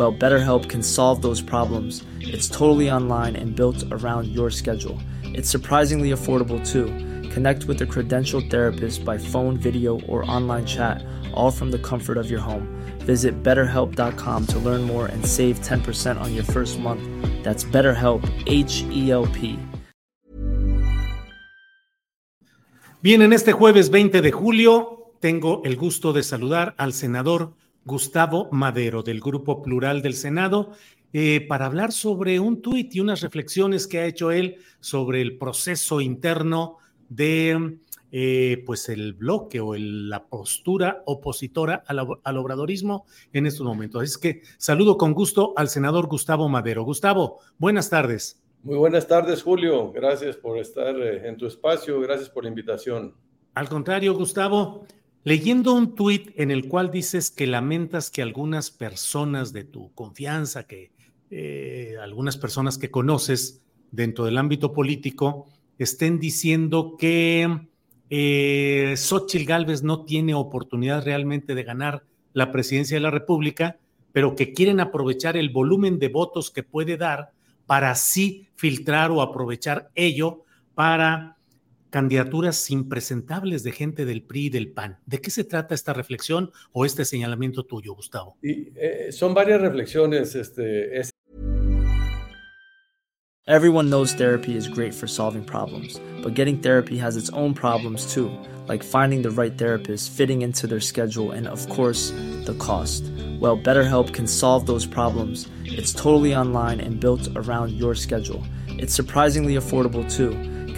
Well, BetterHelp can solve those problems. It's totally online and built around your schedule. It's surprisingly affordable too. Connect with a credentialed therapist by phone, video, or online chat, all from the comfort of your home. Visit betterhelp.com to learn more and save 10% on your first month. That's BetterHelp, H E L P. Bien, en este jueves 20 de julio tengo el gusto de saludar al senador Gustavo Madero del Grupo Plural del Senado eh, para hablar sobre un tuit y unas reflexiones que ha hecho él sobre el proceso interno de eh, pues el bloque o el- la postura opositora al, al obradorismo en estos momentos. Es que saludo con gusto al senador Gustavo Madero. Gustavo, buenas tardes. Muy buenas tardes, Julio. Gracias por estar eh, en tu espacio. Gracias por la invitación. Al contrario, Gustavo, leyendo un tuit en el cual dices que lamentas que algunas personas de tu confianza, que eh, algunas personas que conoces dentro del ámbito político, estén diciendo que eh, Xochitl Gálvez no tiene oportunidad realmente de ganar la presidencia de la República, pero que quieren aprovechar el volumen de votos que puede dar para así filtrar o aprovechar ello para candidaturas impresentables de gente del PRI y del PAN. ¿De qué se trata esta reflexión o este señalamiento tuyo, Gustavo? Y eh, son varias reflexiones. Este, es- Everyone knows therapy is great for solving problems, but getting therapy has its own problems too, like finding the right therapist, fitting into their schedule, and of course, the cost. Well, BetterHelp can solve those problems. It's totally online and built around your schedule. It's surprisingly affordable too.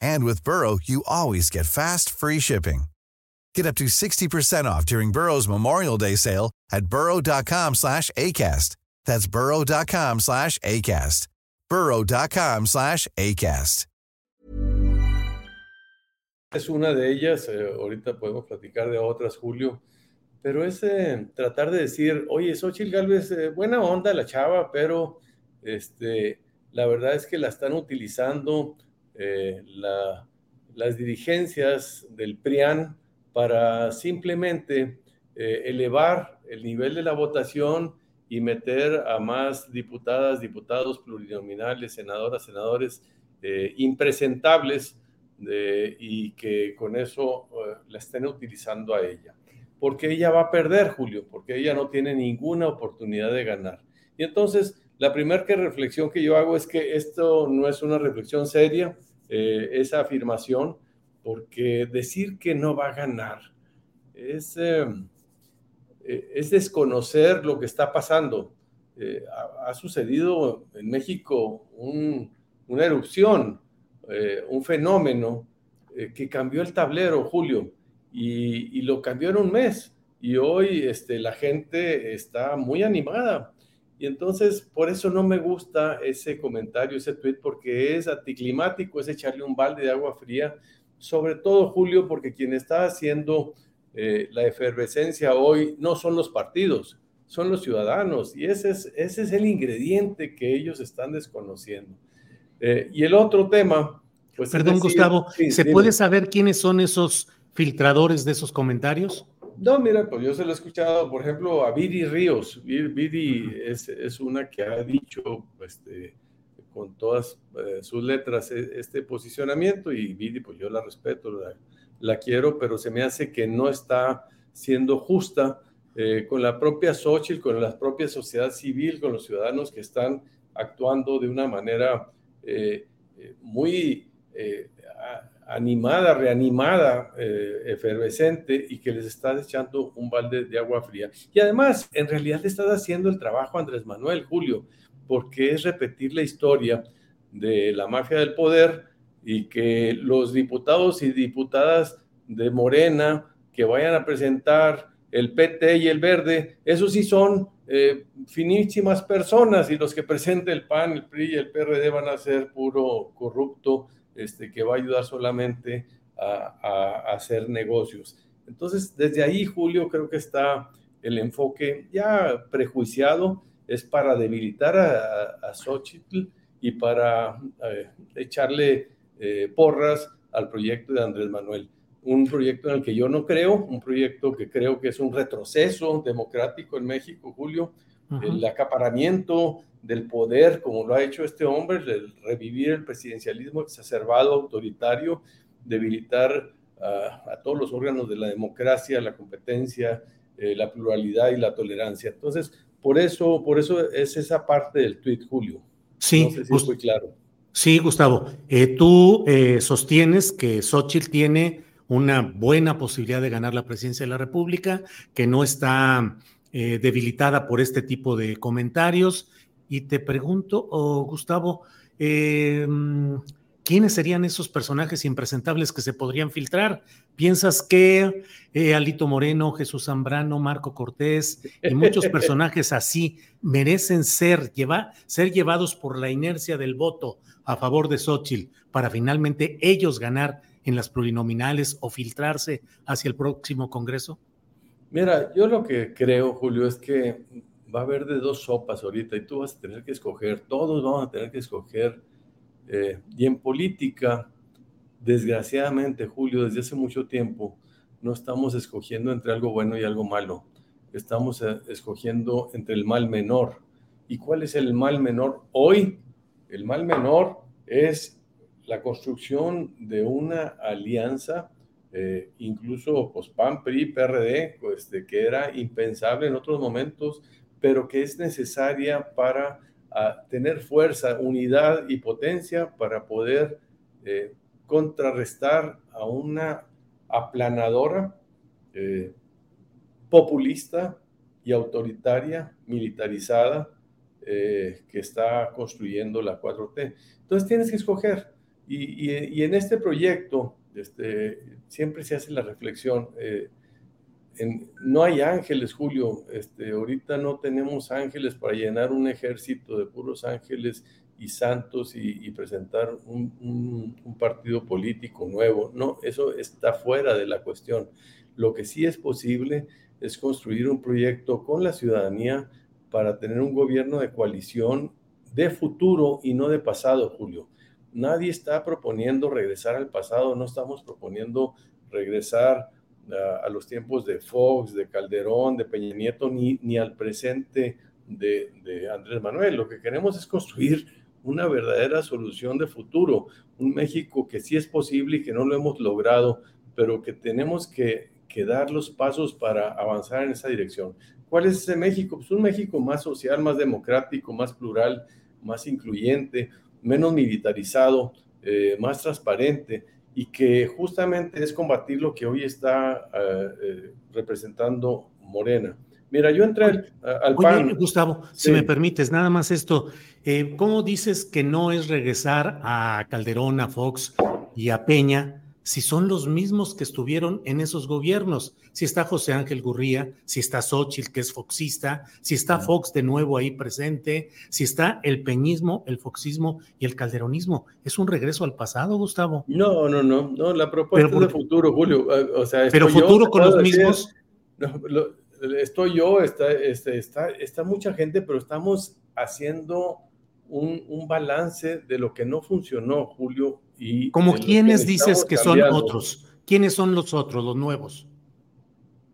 And with Burrow, you always get fast, free shipping. Get up to 60% off during Burrow's Memorial Day sale at burrow.com slash ACAST. That's burrow.com slash ACAST. burrow.com slash ACAST. es una de ellas. eh, ahorita podemos platicar de otras, Julio. Pero es eh, tratar de decir, oye, Xochitl Galvez, eh, buena onda la chava, pero este, la verdad es que la están utilizando eh, la- las dirigencias del PRIAN para simplemente eh, elevar el nivel de la votación y meter a más diputadas, diputados plurinominales, senadoras, senadores eh, impresentables de- y que con eso eh, la estén utilizando a ella. Porque ella va a perder, Julio, porque ella no tiene ninguna oportunidad de ganar. Y entonces, la primera reflexión que yo hago es que esto no es una reflexión seria, eh, esa afirmación, porque decir que no va a ganar es, eh, eh, es desconocer lo que está pasando. Eh, ha, sucedido en México un- una erupción, un fenómeno que cambió el tablero, Julio, y, y lo cambió en un mes. Y hoy este, la gente está muy animada. Y entonces, por eso no me gusta ese comentario, ese tweet, porque es anticlimático, es echarle un balde de agua fría, sobre todo, Julio, porque quien está haciendo eh, la efervescencia hoy no son los partidos, son los ciudadanos, y ese es, ese es el ingrediente que ellos están desconociendo. Eh, y el otro tema, pues... es Perdón, decir- Gustavo, sí, ¿se dime. puede saber quiénes son esos filtradores de esos comentarios? No, mira, pues yo se lo he escuchado, por ejemplo, a Vidi Ríos. Vidi es, es una que ha dicho este, con todas eh, sus letras e, este posicionamiento y Vidi, pues yo la respeto, la, la, quiero, pero se me hace que no está siendo justa eh, con la propia Xochitl, con la propia sociedad civil, con los ciudadanos que están actuando de una manera eh, muy animada, reanimada, efervescente y que les está echando un balde de agua fría. Y además, en realidad le estás haciendo el trabajo Andrés Manuel, Julio porque es repetir la historia de la mafia del poder y que los diputados y diputadas de Morena que vayan a presentar el PT y el Verde, esos sí son eh, finísimas personas y los que presente el PAN, el PRI y el PRD van a ser puro corrupto este, que va a ayudar solamente a hacer negocios. Entonces, desde ahí, Julio, creo que está el enfoque ya prejuiciado es para debilitar a, a Xochitl y para eh, echarle porras al proyecto de Andrés Manuel. Un proyecto en el que yo no creo, un proyecto que creo que es un retroceso democrático en México, Julio, el acaparamiento del poder, como lo ha hecho este hombre, el revivir el presidencialismo exacerbado, autoritario, debilitar a, todos los órganos de la democracia, la competencia, eh, la pluralidad y la tolerancia. Entonces, por eso, por eso es esa parte del tweet, Julio. Sí, no claro. Sí, Gustavo, eh, tú eh, sostienes que Xochitl tiene una buena posibilidad de ganar la presidencia de la República, que no está eh, debilitada por este tipo de comentarios. Y te pregunto, oh, Gustavo, ¿quiénes serían esos personajes impresentables que se podrían filtrar? ¿Piensas que eh, Alito Moreno, Jesús Zambrano, Marco Cortés y muchos personajes así merecen ser, ser llevados por la inercia del voto a favor de Xochitl para finalmente ellos ganar en las plurinominales o filtrarse hacia el próximo Congreso? Mira, yo lo que creo, Julio, es que va a haber de dos sopas ahorita y tú vas a tener que escoger, todos vamos a tener que escoger eh, y en política, desgraciadamente, Julio, desde hace mucho tiempo, no estamos escogiendo entre algo bueno y algo malo. Estamos eh, escogiendo entre el mal menor. ¿Y cuál es el mal menor hoy? El mal menor es la construcción de una alianza, eh, incluso pues, PAN, PRI, PRD, pues, de que era impensable en otros momentos, pero que es necesaria para a tener fuerza, unidad y potencia para poder eh, contrarrestar a una aplanadora, eh, populista y autoritaria, militarizada, eh, que está construyendo la 4T. Entonces tienes que escoger. Y, en este proyecto este, siempre se hace la reflexión no hay ángeles, Julio. Este, ahorita no tenemos ángeles para llenar un ejército de puros ángeles y santos y, presentar un, partido político nuevo. No, eso está fuera de la cuestión. Lo que sí es posible es construir un proyecto con la ciudadanía para tener un gobierno de coalición de futuro y no de pasado, Julio. Nadie está proponiendo regresar al pasado, no estamos proponiendo regresar a, los tiempos de Fox, de Calderón, de Peña Nieto, ni, ni al presente de, Andrés Manuel. Lo que queremos es construir una verdadera solución de futuro, un México que sí es posible y que no lo hemos logrado, pero que tenemos que, que, dar los pasos para avanzar en esa dirección. ¿Cuál es ese México? Pues un México más social, más democrático, más plural, más incluyente, menos militarizado, eh, más transparente y que justamente es combatir lo que hoy está eh, eh, representando Morena. Mira, yo entré al, PAN. Gustavo, si me permites, nada más esto. Eh, ¿Cómo dices que no es regresar a Calderón, a Fox y a Peña si son los mismos que estuvieron en esos gobiernos? Si está José Ángel Gurría, si está Xochitl, que es foxista, si está Fox de nuevo ahí presente, si está el peñismo, el foxismo y el calderonismo. ¿Es un regreso al pasado, Gustavo? No, no, no, no, la propuesta es de futuro, Julio. O sea, pero futuro con los mismos. estoy yo, está, este, está, está mucha gente, pero estamos haciendo un, un balance de lo que no funcionó, Julio, ¿Como quiénes dices que son otros? ¿Quiénes son los otros, los nuevos?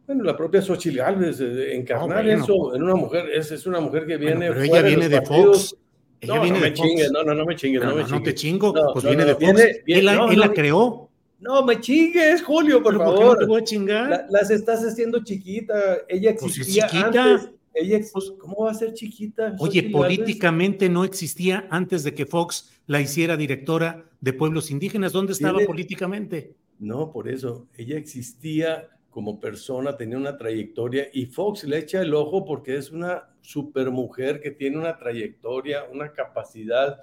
Bueno, la propia Xochitl Gálvez, eh, encarnar No, bueno. eso en una mujer, es, es una mujer que Bueno, viene. pero ella fuera viene los de partidos. Fox. Ella No, viene no de me Fox. chingues, no, no, no me chingues, No, no, me no, no te chingues. chingo, pues viene de Fox. viene- viene- él él la creó. No me chingues, Julio, por ¿Pero por qué favor. no te voy a chingar? La- las estás haciendo chiquita. Ella Pues es existía chiquita. antes. Ella Pues- ¿Cómo va a ser chiquita? Oye, Xochitl Gálvez? políticamente no existía antes de que Fox la hiciera directora de pueblos indígenas. ¿Dónde estaba Tiene- políticamente? No, por eso. Ella existía como persona, tenía una trayectoria y Fox le echa el ojo porque es una supermujer que tiene una trayectoria, una capacidad.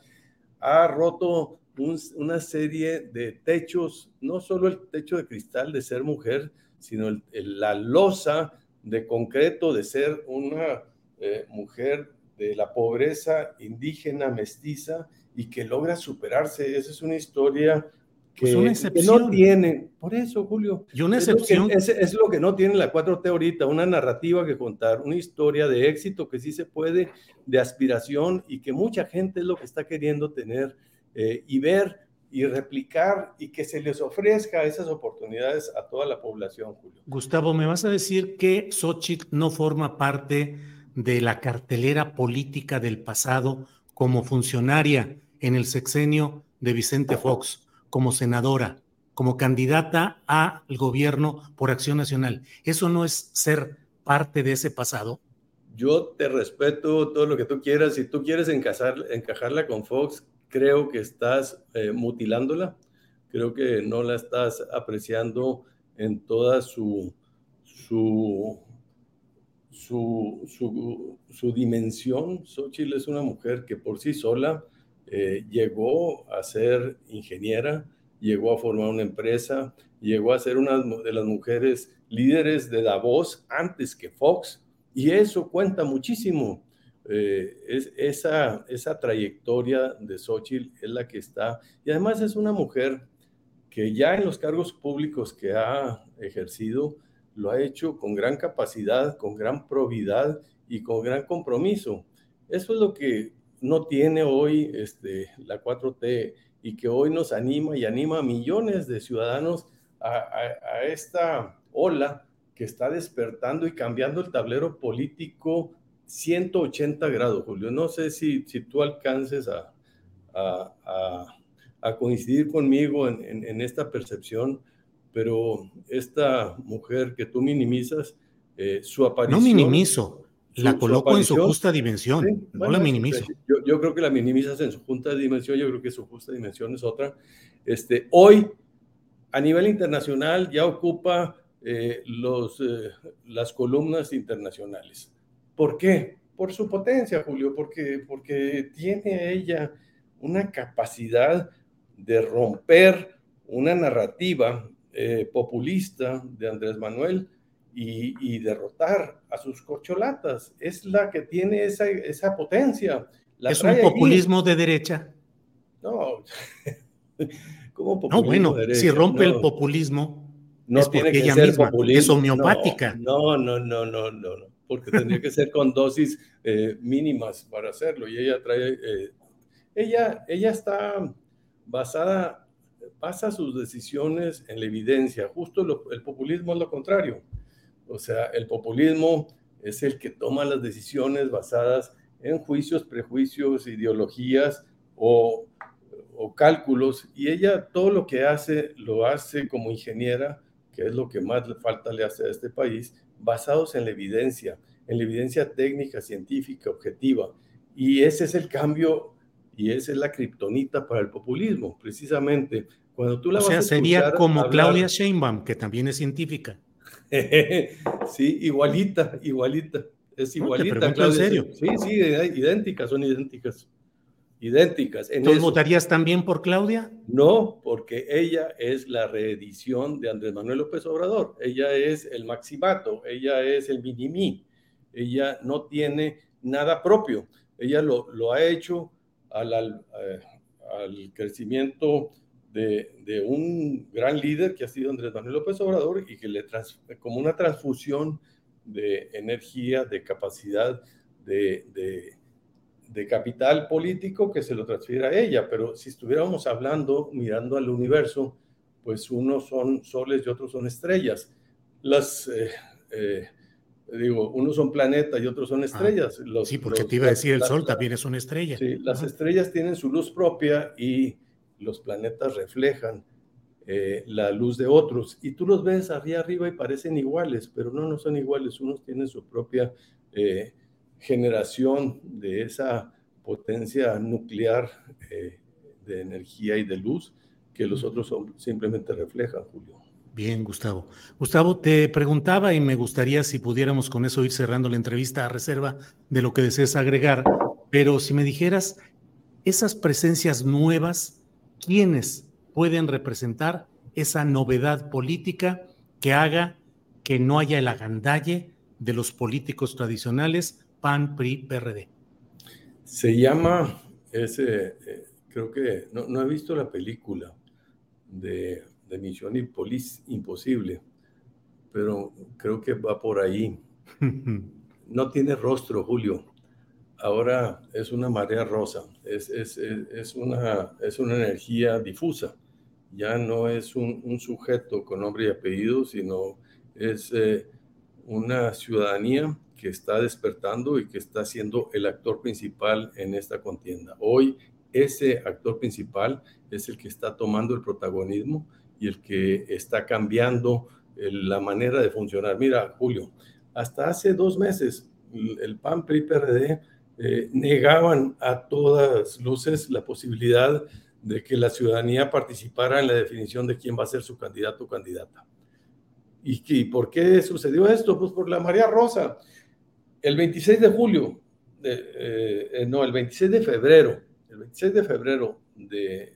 Ha roto un- una serie de techos, no solo el techo de cristal de ser mujer, sino el- el- la losa de concreto de ser una eh, mujer de la pobreza indígena, mestiza, y que logra superarse. Esa es una historia que, Pues una que excepción. no tienen. Por eso, Julio. Y una es lo que- excepción. Es, es lo que no tiene la 4T ahorita, una narrativa que contar, una historia de éxito que sí se puede, de aspiración y que mucha gente es lo que está queriendo tener eh, y ver y replicar y que se les ofrezca esas oportunidades a toda la población, Julio. Gustavo, ¿me vas a decir que Xochitl no forma parte de la cartelera política del pasado como funcionaria en el sexenio de Vicente Fox, como senadora, como candidata al gobierno por Acción Nacional? ¿Eso no es ser parte de ese pasado? Yo te respeto todo lo que tú quieras. Si tú quieres encasar- encajarla con Fox, creo que estás eh, mutilándola. Creo que no la estás apreciando en toda su, su, su, su, dimensión. Xochitl es una mujer que por sí sola eh, llegó a ser ingeniera, llegó a formar una empresa, llegó a ser una de las mujeres líderes de Davos antes que Fox. Y eso cuenta muchísimo. Eh, es, esa, esa trayectoria de Xochitl es la que está. Y además es una mujer que ya en los cargos públicos que ha ejercido, lo ha hecho con gran capacidad, con gran probidad y con gran compromiso. Eso es lo que no tiene hoy este, la 4T y que hoy nos anima y anima a millones de ciudadanos a, esta ola que está despertando y cambiando el tablero político 180 grados, Julio. No sé si, si tú alcances a, a, a, a coincidir conmigo en, en, en, esta percepción, pero esta mujer que tú minimizas, eh, su aparición... No minimizo, la coloco su en su justa dimensión, sí, no bueno, la minimizo. Yo, yo, creo que la minimizas en su justa dimensión, yo creo que su justa dimensión es otra. Este, hoy, a nivel internacional, ya ocupa eh, los, eh, las columnas internacionales. ¿Por qué? Por su potencia, Julio, porque, porque tiene ella una capacidad de romper una narrativa eh, populista de Andrés Manuel y, y, derrotar a sus corcholatas. Es la que tiene esa, esa potencia. La ¿Es un populismo allí. de derecha? No. ¿Cómo populismo no, bueno, de derecha? si rompe no. el populismo, no es tiene que ella ser misma populismo. es homeopática. No, no, no, no, no, no, porque tendría que ser con dosis eh, mínimas para hacerlo. Y ella trae, eh, ella, ella está basada, basa sus decisiones en la evidencia. Justo lo, el populismo es lo contrario. O sea, el populismo es el que toma las decisiones basadas en juicios, prejuicios, ideologías o, o cálculos. Y ella todo lo que hace, lo hace como ingeniera que es lo que más le falta le hace a este país, basados en la evidencia, en la evidencia técnica, científica, objetiva. Y ese es el cambio y esa es la kriptonita para el populismo, precisamente. Cuando tú la o vas sea, a sería como hablar... Claudia Sheinbaum, que también es científica. sí, igualita, igualita. Es igualita. No, Claudia, en serio. Sí, sí, idénticas, son idénticas idénticas. En ¿Tú votarías también por Claudia? No, porque ella es la reedición de Andrés Manuel López Obrador. Ella es el maximato, ella es el minimí. Ella no tiene nada propio. Ella lo, lo ha hecho al, al, eh, al crecimiento de, de, un gran líder que ha sido Andrés Manuel López Obrador y que le trans, como una transfusión de energía, de capacidad, de, de de capital político que se lo transfiere a ella, pero si estuviéramos hablando, mirando al universo, pues unos son soles y otros son estrellas. Las, eh, eh, digo, unos son planetas y otros son ah, estrellas. sí, porque te iba a decir, el Sol también es una estrella. Sí, las estrellas tienen su luz propia y los planetas reflejan eh, la luz de otros. Y tú los ves arriba arriba y parecen iguales, pero no, no son iguales. Unos tienen su propia eh, generación de esa potencia nuclear de energía y de luz que los otros son, simplemente reflejan, Julio. Bien, Gustavo. Gustavo, te preguntaba y me gustaría si pudiéramos con eso ir cerrando la entrevista a reserva de lo que desees agregar, pero si me dijeras, esas presencias nuevas, ¿quiénes pueden representar esa novedad política que haga que no haya el agandalle de los políticos tradicionales PAN, PRI, PRD? Se llama ese, eh, creo que, no, no he visto la película, de, Misión Imposible, pero creo que va por ahí. No tiene rostro, Julio. Ahora es una marea rosa, es, es, es, una, es una energía difusa. Ya no es un, sujeto con nombre y apellido, sino es eh, una ciudadanía que está despertando y que está siendo el actor principal en esta contienda. Hoy ese actor principal es el que está tomando el protagonismo y el que está cambiando la manera de funcionar. Mira, Julio, hasta hace dos meses el PAN, PRI, PRD eh, negaban a todas luces la posibilidad de que la ciudadanía participara en la definición de quién va a ser su candidato o candidata. ¿Y, por qué sucedió esto? Pues por la María Rosa. El 26 de julio, eh, eh, no, el 26 de febrero el 26 de febrero de,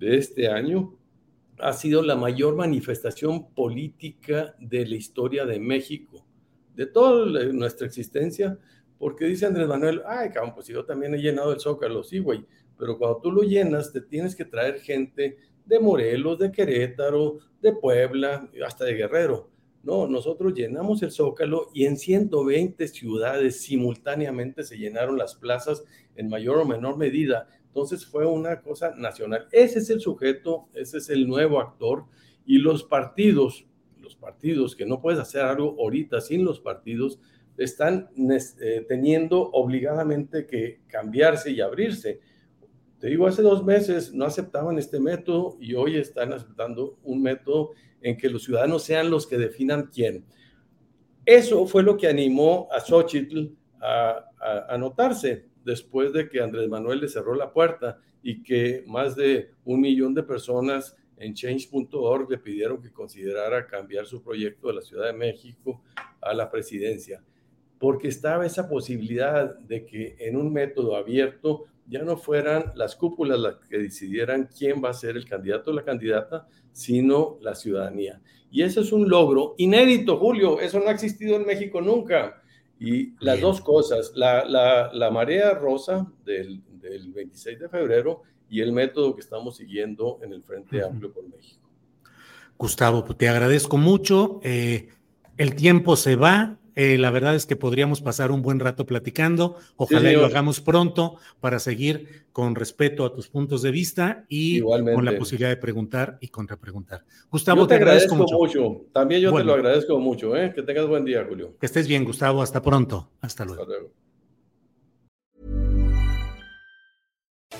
este año ha sido la mayor manifestación política de la historia de México, de toda nuestra existencia, porque dice Andrés Manuel, ay, cabrón, pues yo también he llenado el Zócalo, sí, güey, pero cuando tú lo llenas, te tienes que traer gente de Morelos, de Querétaro, de Puebla, hasta de Guerrero. No, nosotros llenamos el Zócalo y en 120 ciudades simultáneamente se llenaron las plazas en mayor o menor medida. Entonces fue una cosa nacional. Ese es el sujeto, ese es el nuevo actor y los partidos, los partidos que no puedes hacer algo ahorita sin los partidos, están eh, teniendo obligadamente que cambiarse y abrirse. Te digo, hace dos meses no aceptaban este método y hoy están aceptando un método en que los ciudadanos sean los que definan quién. Eso fue lo que animó a Xochitl a, anotarse después de que Andrés Manuel le cerró la puerta y que más de un millón de personas en change.org le pidieron que considerara cambiar su proyecto de la Ciudad de México a la presidencia, porque estaba esa posibilidad de que en un método abierto ya no fueran las cúpulas las que decidieran quién va a ser el candidato o la candidata, sino la ciudadanía. Y eso es un logro inédito, Julio, eso no ha existido en México nunca. Y las dos cosas, la, la, marea rosa del, del, 26 de febrero y el método que estamos siguiendo en el Frente Amplio por México. Gustavo, te agradezco mucho. Eh, el tiempo se va, eh, la verdad es que podríamos pasar un buen rato platicando. Ojalá lo hagamos pronto para seguir con respeto a tus puntos de vista y con la posibilidad de preguntar y contrapreguntar. Gustavo, te, agradezco, mucho. También yo te lo agradezco mucho. ¿eh? Que tengas buen día, Julio. Que estés bien, Gustavo. Hasta pronto. Hasta luego. Hasta luego.